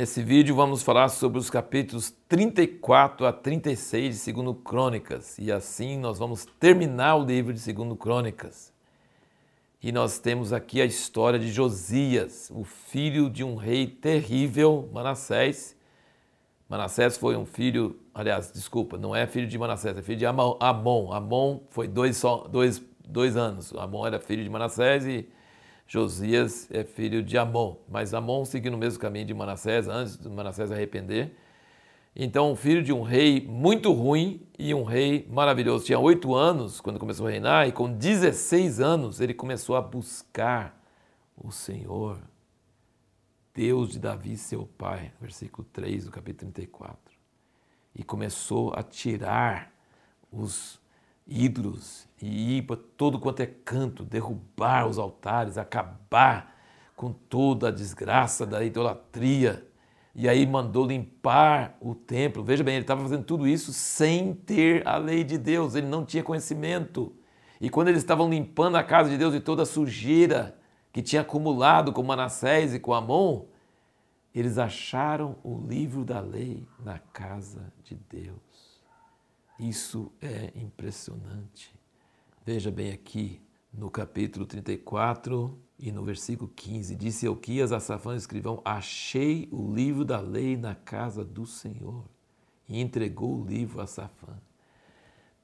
Nesse vídeo vamos falar sobre os capítulos 34 a 36 de Segundo Crônicas e assim nós vamos terminar o livro de Segundo Crônicas. E nós temos aqui a história de Josias, o filho de um rei terrível, Manassés. Manassés foi um filho, aliás, desculpa, não é filho de Manassés, é filho de Amon. Amon foi dois, só, dois, dois anos. Amon era filho de Manassés e Josias é filho de Amon, mas Amon seguiu no mesmo caminho de Manassés, antes de Manassés arrepender. Então, filho de um rei muito ruim e um rei maravilhoso. Tinha oito anos quando começou a reinar, e com 16 anos ele começou a buscar o Senhor, Deus de Davi, seu pai, versículo 3 do capítulo 34. E começou a tirar os ídolos e ir para todo quanto é canto, derrubar os altares, acabar com toda a desgraça da idolatria. E aí mandou limpar o templo. Veja bem, ele estava fazendo tudo isso sem ter a lei de Deus, ele não tinha conhecimento. E quando eles estavam limpando a casa de Deus de toda a sujeira que tinha acumulado com Manassés e com Amon, eles acharam o livro da lei na casa de Deus. Isso é impressionante. Veja bem aqui no capítulo 34 e no versículo 15: Disse Elquias a Safã escrivão: Achei o livro da lei na casa do Senhor. E entregou o livro a Safã.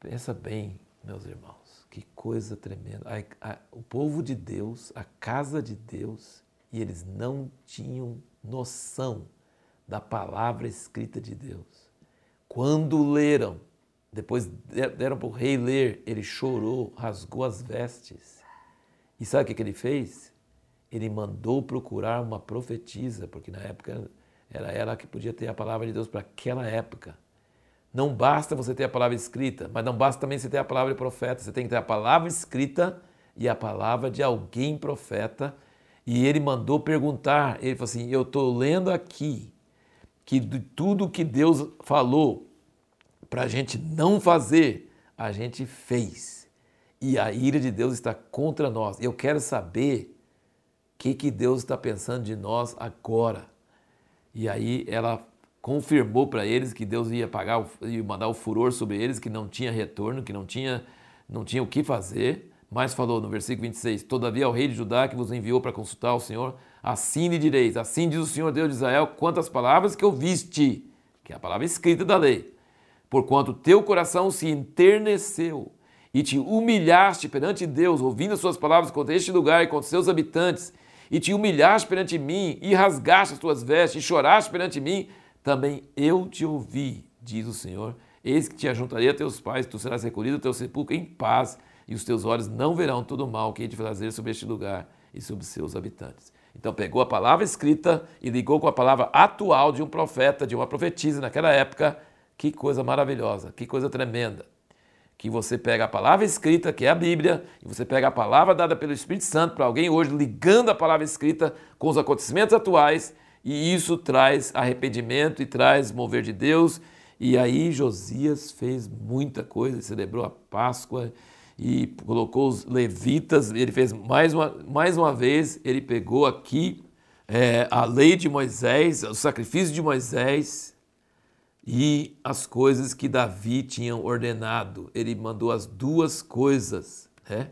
Pensa bem, meus irmãos, que coisa tremenda. A, a, o povo de Deus, a casa de Deus, e eles não tinham noção da palavra escrita de Deus. Quando leram, depois deram para o rei ler, ele chorou, rasgou as vestes. E sabe o que, que ele fez? Ele mandou procurar uma profetisa, porque na época era ela que podia ter a palavra de Deus para aquela época. Não basta você ter a palavra escrita, mas não basta também você ter a palavra de profeta. Você tem que ter a palavra escrita e a palavra de alguém profeta. E ele mandou perguntar, ele falou assim: Eu estou lendo aqui que de tudo que Deus falou para a gente não fazer, a gente fez. E a ira de Deus está contra nós. Eu quero saber o que, que Deus está pensando de nós agora. E aí ela confirmou para eles que Deus ia pagar, ia mandar o furor sobre eles, que não tinha retorno, que não tinha, não tinha o que fazer. Mas falou no versículo 26: Todavia o rei de Judá que vos enviou para consultar o Senhor, assim lhe direis: Assim diz o Senhor Deus de Israel, quantas palavras que ouviste, que é a palavra escrita da lei porquanto teu coração se enterneceu e te humilhaste perante Deus, ouvindo as suas palavras contra este lugar e contra seus habitantes, e te humilhaste perante mim, e rasgaste as tuas vestes, e choraste perante mim, também eu te ouvi, diz o Senhor. Eis que te ajuntarei a teus pais, tu serás recolhido ao teu sepulcro em paz, e os teus olhos não verão todo o mal que hei de fazer sobre este lugar e sobre seus habitantes. Então pegou a palavra escrita e ligou com a palavra atual de um profeta, de uma profetisa naquela época, que coisa maravilhosa, que coisa tremenda. Que você pega a palavra escrita, que é a Bíblia, e você pega a palavra dada pelo Espírito Santo para alguém hoje, ligando a palavra escrita com os acontecimentos atuais, e isso traz arrependimento e traz mover de Deus. E aí Josias fez muita coisa, celebrou a Páscoa e colocou os levitas, ele fez mais uma, mais uma vez, ele pegou aqui é, a lei de Moisés, o sacrifício de Moisés, e as coisas que Davi tinha ordenado. Ele mandou as duas coisas. Né?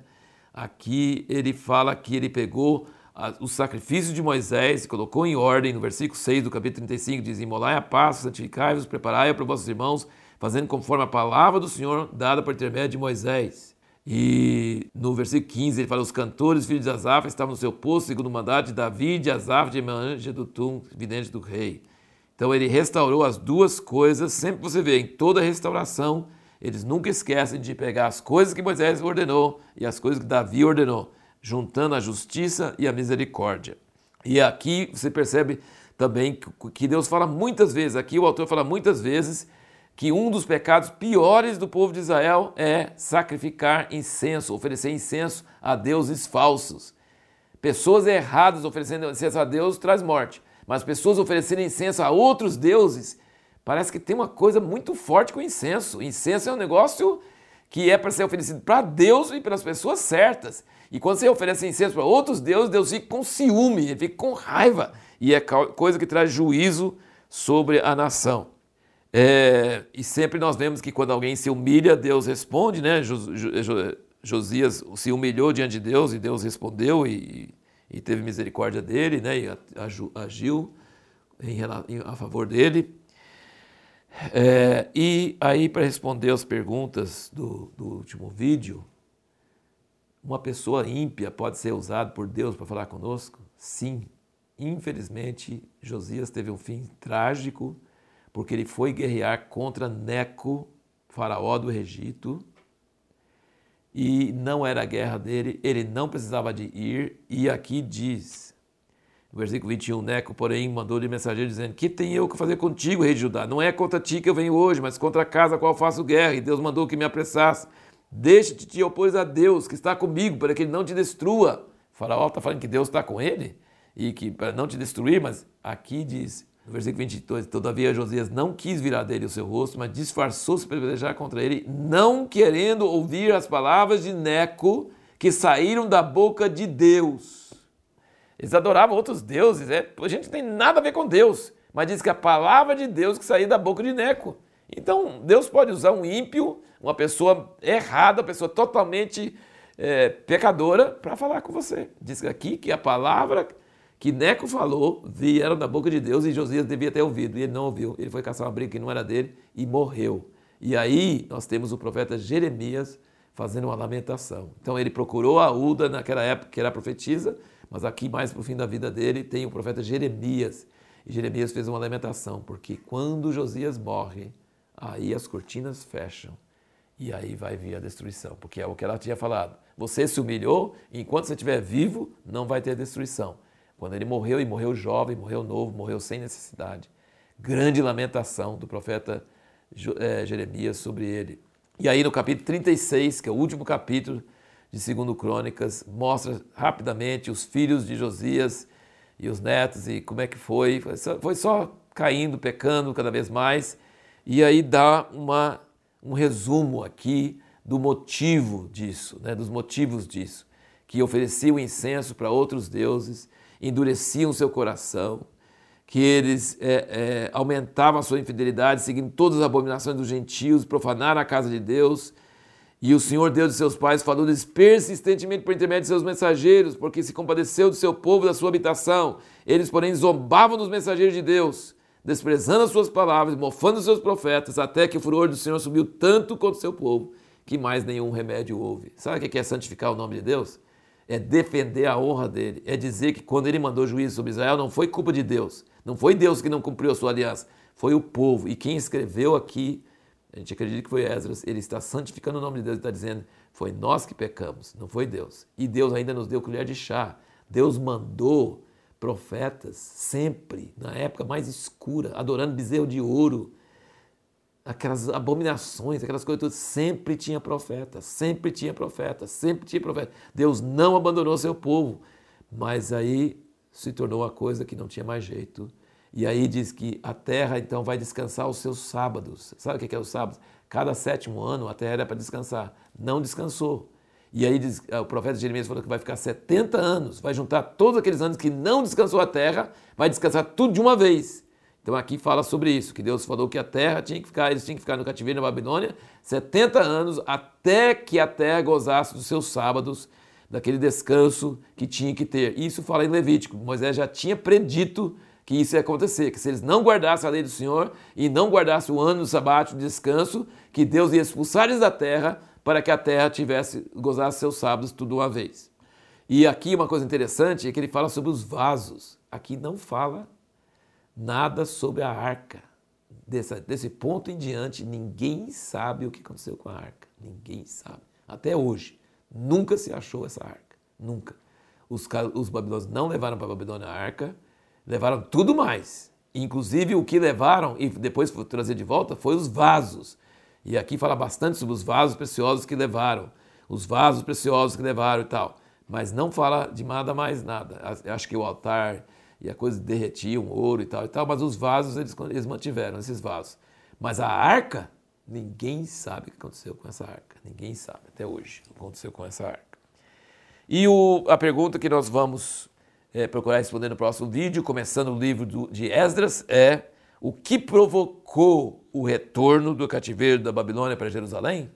Aqui ele fala que ele pegou o sacrifício de Moisés e colocou em ordem, no versículo 6 do capítulo 35, diz: Imolai a paz, santificai-vos, preparai-a para vossos irmãos, fazendo conforme a palavra do Senhor dada por intermédio de Moisés. E no versículo 15 ele fala: Os cantores, filhos de Asaf, estavam no seu posto, segundo o mandato de Davi, de Asaf, de Emange, do Tum, vidente do rei. Então ele restaurou as duas coisas. Sempre você vê em toda restauração, eles nunca esquecem de pegar as coisas que Moisés ordenou e as coisas que Davi ordenou, juntando a justiça e a misericórdia. E aqui você percebe também que Deus fala muitas vezes, aqui o autor fala muitas vezes, que um dos pecados piores do povo de Israel é sacrificar incenso, oferecer incenso a deuses falsos. Pessoas erradas oferecendo incenso a Deus traz morte mas pessoas oferecerem incenso a outros deuses, parece que tem uma coisa muito forte com incenso. Incenso é um negócio que é para ser oferecido para Deus e pelas pessoas certas. E quando você oferece incenso para outros deuses, Deus fica com ciúme, ele fica com raiva. E é coisa que traz juízo sobre a nação. É, e sempre nós vemos que quando alguém se humilha, Deus responde, né? Josias se humilhou diante de Deus e Deus respondeu e, e teve misericórdia dele, né? E agiu em, a favor dele. É, e aí, para responder as perguntas do, do último vídeo, uma pessoa ímpia pode ser usada por Deus para falar conosco? Sim. Infelizmente, Josias teve um fim trágico, porque ele foi guerrear contra Neco, faraó do Egito, e não era a guerra dele, ele não precisava de ir, e aqui diz, versículo 21, Neco, porém, mandou-lhe mensageiro dizendo, que tem eu que fazer contigo, rei de Judá? Não é contra ti que eu venho hoje, mas contra a casa a qual faço guerra, e Deus mandou que me apressasse. Deixa-te te opor a Deus, que está comigo, para que ele não te destrua. Faraó está falando que Deus está com ele e que para não te destruir, mas aqui diz, no versículo 22, todavia Josias não quis virar dele o seu rosto, mas disfarçou-se para pelejar contra ele, não querendo ouvir as palavras de Neco que saíram da boca de Deus. Eles adoravam outros deuses, é, a gente não tem nada a ver com Deus, mas diz que a palavra de Deus que saiu da boca de Neco. Então, Deus pode usar um ímpio, uma pessoa errada, uma pessoa totalmente é, pecadora, para falar com você. Diz aqui que a palavra que Neco falou vieram da boca de Deus e Josias devia ter ouvido, e ele não ouviu. Ele foi caçar uma briga que não era dele e morreu. E aí nós temos o profeta Jeremias fazendo uma lamentação. Então ele procurou a Uda naquela época que era profetisa, mas aqui mais para o fim da vida dele tem o profeta Jeremias. E Jeremias fez uma lamentação, porque quando Josias morre, aí as cortinas fecham e aí vai vir a destruição, porque é o que ela tinha falado. Você se humilhou, enquanto você estiver vivo, não vai ter destruição. Quando ele morreu, e morreu jovem, morreu novo, morreu sem necessidade. Grande lamentação do profeta é, Jeremias sobre ele. E aí no capítulo 36, que é o último capítulo de Segundo Crônicas, mostra rapidamente os filhos de Josias e os netos e como é que foi. Foi só, caindo, pecando cada vez mais e aí dá uma, um resumo aqui do motivo disso, né, dos motivos disso, que ofereciam incenso para outros deuses, endureciam seu coração, que eles é, é, aumentavam a sua infidelidade, seguindo todas as abominações dos gentios, profanaram a casa de Deus. E o Senhor Deus de seus pais falou persistentemente por intermédio de seus mensageiros, porque se compadeceu do seu povo da sua habitação. Eles, porém, zombavam dos mensageiros de Deus desprezando as suas palavras, mofando os seus profetas, até que o furor do Senhor subiu tanto contra o seu povo, que mais nenhum remédio houve. Sabe o que é santificar o nome de Deus? É defender a honra dele. É dizer que quando ele mandou juízo sobre Israel, não foi culpa de Deus. Não foi Deus que não cumpriu a sua aliança. Foi o povo. E quem escreveu aqui, a gente acredita que foi Esdras, ele está santificando o nome de Deus e está dizendo: foi nós que pecamos, não foi Deus. E Deus ainda nos deu colher de chá. Deus mandou profetas, sempre, na época mais escura, adorando bezerro de ouro, aquelas abominações, aquelas coisas todas, sempre tinha profeta, sempre tinha profeta, sempre tinha profeta. Deus não abandonou seu povo, mas aí se tornou uma coisa que não tinha mais jeito. E aí diz que a terra então vai descansar os seus sábados. Sabe o que é os sábados? Cada sétimo ano a terra era para descansar. Não descansou. E aí diz, o profeta Jeremias falou que vai ficar 70 anos, vai juntar todos aqueles anos que não descansou a terra, vai descansar tudo de uma vez. Então aqui fala sobre isso, que Deus falou que a terra tinha que ficar, eles tinham que ficar no cativeiro na Babilônia 70 anos até que a terra gozasse dos seus sábados, daquele descanso que tinha que ter. Isso fala em Levítico. Moisés já tinha predito que isso ia acontecer, que se eles não guardassem a lei do Senhor e não guardassem o ano do sabático de descanso, que Deus ia expulsar eles da terra para que a terra tivesse gozasse seus sábados tudo uma vez. E aqui uma coisa interessante é que ele fala sobre os vasos. Aqui não fala nada sobre a arca. Desse, desse ponto em diante, ninguém sabe o que aconteceu com a arca. Ninguém sabe. Até hoje. Nunca se achou essa arca. Nunca. Os, os babilônios não levaram para a Babilônia a arca, levaram tudo mais. Inclusive o que levaram e depois trazer de volta foi os vasos. E aqui fala bastante sobre os vasos preciosos que levaram, os vasos preciosos que levaram e tal. Mas não fala de nada mais nada. Acho que o altar e a coisa derretiam, ouro e tal e tal, mas os vasos eles, eles mantiveram, esses vasos. Mas a arca Ninguém sabe o que aconteceu com essa arca. Ninguém sabe até hoje o que aconteceu com essa arca. E o, a pergunta que nós vamos é, procurar responder no próximo vídeo, começando o livro do, de Esdras, é o que provocou o retorno do cativeiro da Babilônia para Jerusalém?